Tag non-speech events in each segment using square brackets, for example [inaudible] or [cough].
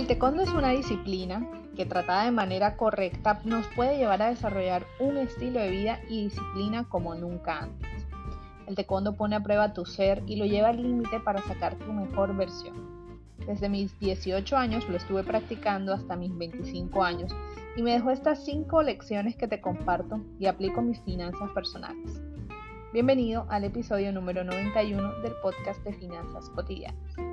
El taekwondo es una disciplina que tratada de manera correcta nos puede llevar a desarrollar un estilo de vida y disciplina como nunca antes. El taekwondo pone a prueba tu ser y lo lleva al límite para sacar tu mejor versión. Desde mis 18 años lo estuve practicando hasta mis 25 años y me dejó estas 5 lecciones que te comparto y aplico mis finanzas personales. Bienvenido al episodio número 91 del podcast de Finanzas Cotidianas.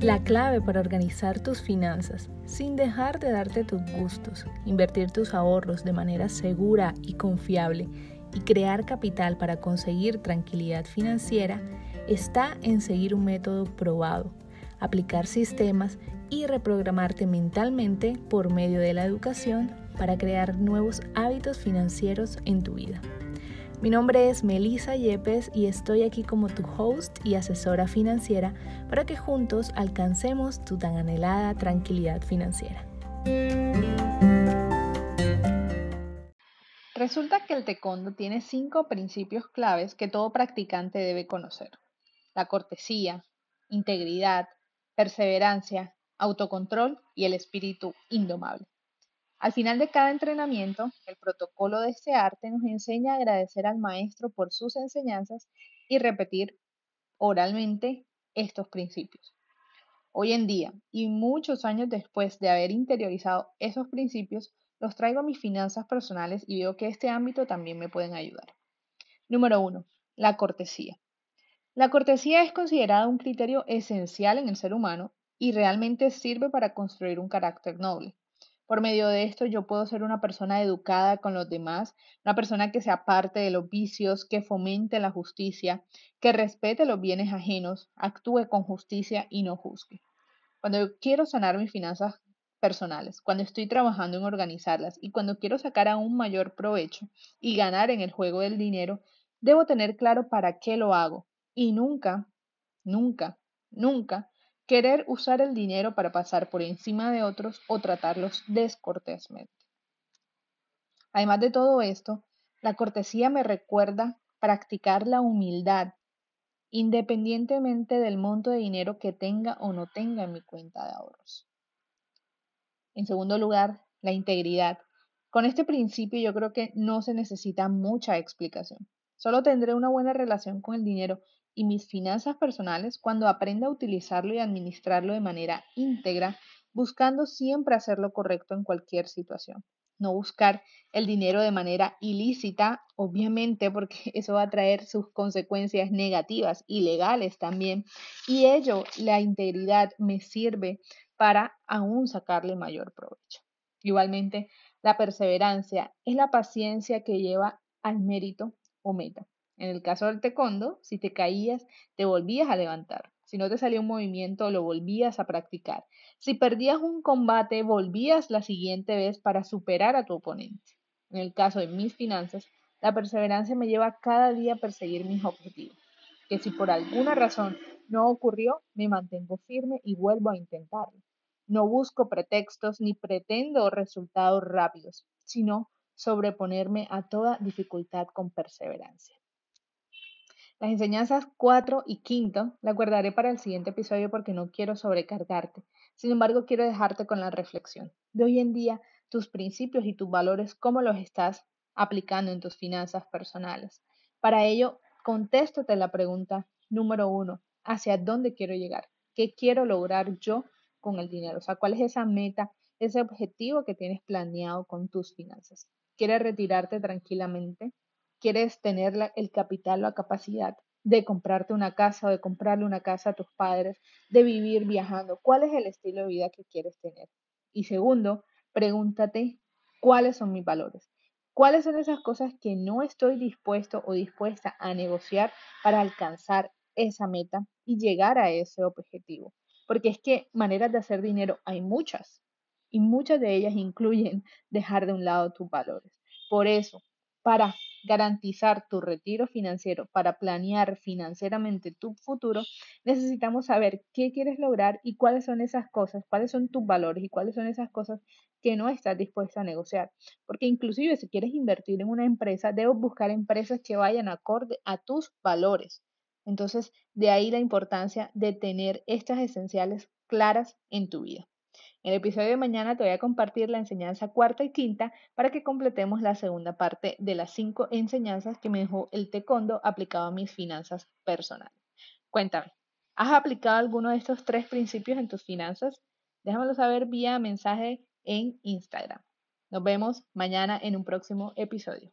La clave para organizar tus finanzas sin dejar de darte tus gustos, invertir tus ahorros de manera segura y confiable y crear capital para conseguir tranquilidad financiera está en seguir un método probado, aplicar sistemas y reprogramarte mentalmente por medio de la educación para crear nuevos hábitos financieros en tu vida. Mi nombre es Melissa Yepes y estoy aquí como tu host y asesora financiera para que juntos alcancemos tu tan anhelada tranquilidad financiera. Resulta que el taekwondo tiene cinco principios claves que todo practicante debe conocer. La cortesía, integridad, perseverancia, autocontrol y el espíritu indomable. Al final de cada entrenamiento, el protocolo de este arte nos enseña a agradecer al maestro por sus enseñanzas y repetir oralmente estos principios. Hoy en día, y muchos años después de haber interiorizado esos principios, los traigo a mis finanzas personales y veo que este ámbito también me pueden ayudar. Número 1. La cortesía. La cortesía es considerada un criterio esencial en el ser humano y realmente sirve para construir un carácter noble. Por medio de esto yo puedo ser una persona educada con los demás, una persona que se aparte de los vicios, que fomente la justicia, que respete los bienes ajenos, actúe con justicia y no juzgue. Cuando yo quiero sanar mis finanzas personales, cuando estoy trabajando en organizarlas y cuando quiero sacar aún mayor provecho y ganar en el juego del dinero, debo tener claro para qué lo hago y nunca, nunca, nunca querer usar el dinero para pasar por encima de otros o tratarlos descortésmente. Además de todo esto, la cortesía me recuerda practicar la humildad, independientemente del monto de dinero que tenga o no tenga en mi cuenta de ahorros. En segundo lugar, la integridad. Con este principio yo creo que no se necesita mucha explicación. Solo tendré una buena relación con el dinero y mis finanzas personales cuando aprenda a utilizarlo y administrarlo de manera íntegra, buscando siempre hacer lo correcto en cualquier situación. No buscar el dinero de manera ilícita, obviamente, porque [laughs] eso va a traer sus consecuencias negativas y legales también. Y ello, la integridad, me sirve para aún sacarle mayor provecho. Igualmente, la perseverancia es la paciencia que lleva al mérito o meta. En el caso del taekwondo, si te caías, te volvías a levantar. Si no te salía un movimiento, lo volvías a practicar. Si perdías un combate, volvías la siguiente vez para superar a tu oponente. En el caso de mis finanzas, la perseverancia me lleva cada día a perseguir mis objetivos. Que si por alguna razón no ocurrió, me mantengo firme y vuelvo a intentarlo. No busco pretextos ni pretendo resultados rápidos, sino sobreponerme a toda dificultad con perseverancia. Las enseñanzas 4 y 5 las guardaré para el siguiente episodio porque no quiero sobrecargarte. Sin embargo, quiero dejarte con la reflexión de hoy en día, tus principios y tus valores, cómo los estás aplicando en tus finanzas personales. Para ello, contéstate la pregunta número uno, ¿hacia dónde quiero llegar? ¿Qué quiero lograr yo con el dinero? O sea, ¿cuál es esa meta, ese objetivo que tienes planeado con tus finanzas? ¿Quieres retirarte tranquilamente? Quieres tener el capital, la capacidad de comprarte una casa o de comprarle una casa a tus padres, de vivir viajando. ¿Cuál es el estilo de vida que quieres tener? Y segundo, pregúntate cuáles son mis valores. ¿Cuáles son esas cosas que no estoy dispuesto o dispuesta a negociar para alcanzar esa meta y llegar a ese objetivo? Porque es que maneras de hacer dinero hay muchas y muchas de ellas incluyen dejar de un lado tus valores. Por eso, para garantizar tu retiro financiero, para planear financieramente tu futuro, necesitamos saber qué quieres lograr y cuáles son esas cosas, cuáles son tus valores y cuáles son esas cosas que no estás dispuesta a negociar. Porque inclusive si quieres invertir en una empresa, debes buscar empresas que vayan acorde a tus valores, Entonces, de ahí la importancia de tener estas esenciales claras en tu vida. En el episodio de mañana te voy a compartir la enseñanza cuarta y quinta para que completemos la segunda parte de las cinco enseñanzas que me dejó el taekwondo aplicado a mis finanzas personales. Cuéntame, ¿has aplicado alguno de estos tres principios en tus finanzas? Déjamelo saber vía mensaje en Instagram. Nos vemos mañana en un próximo episodio.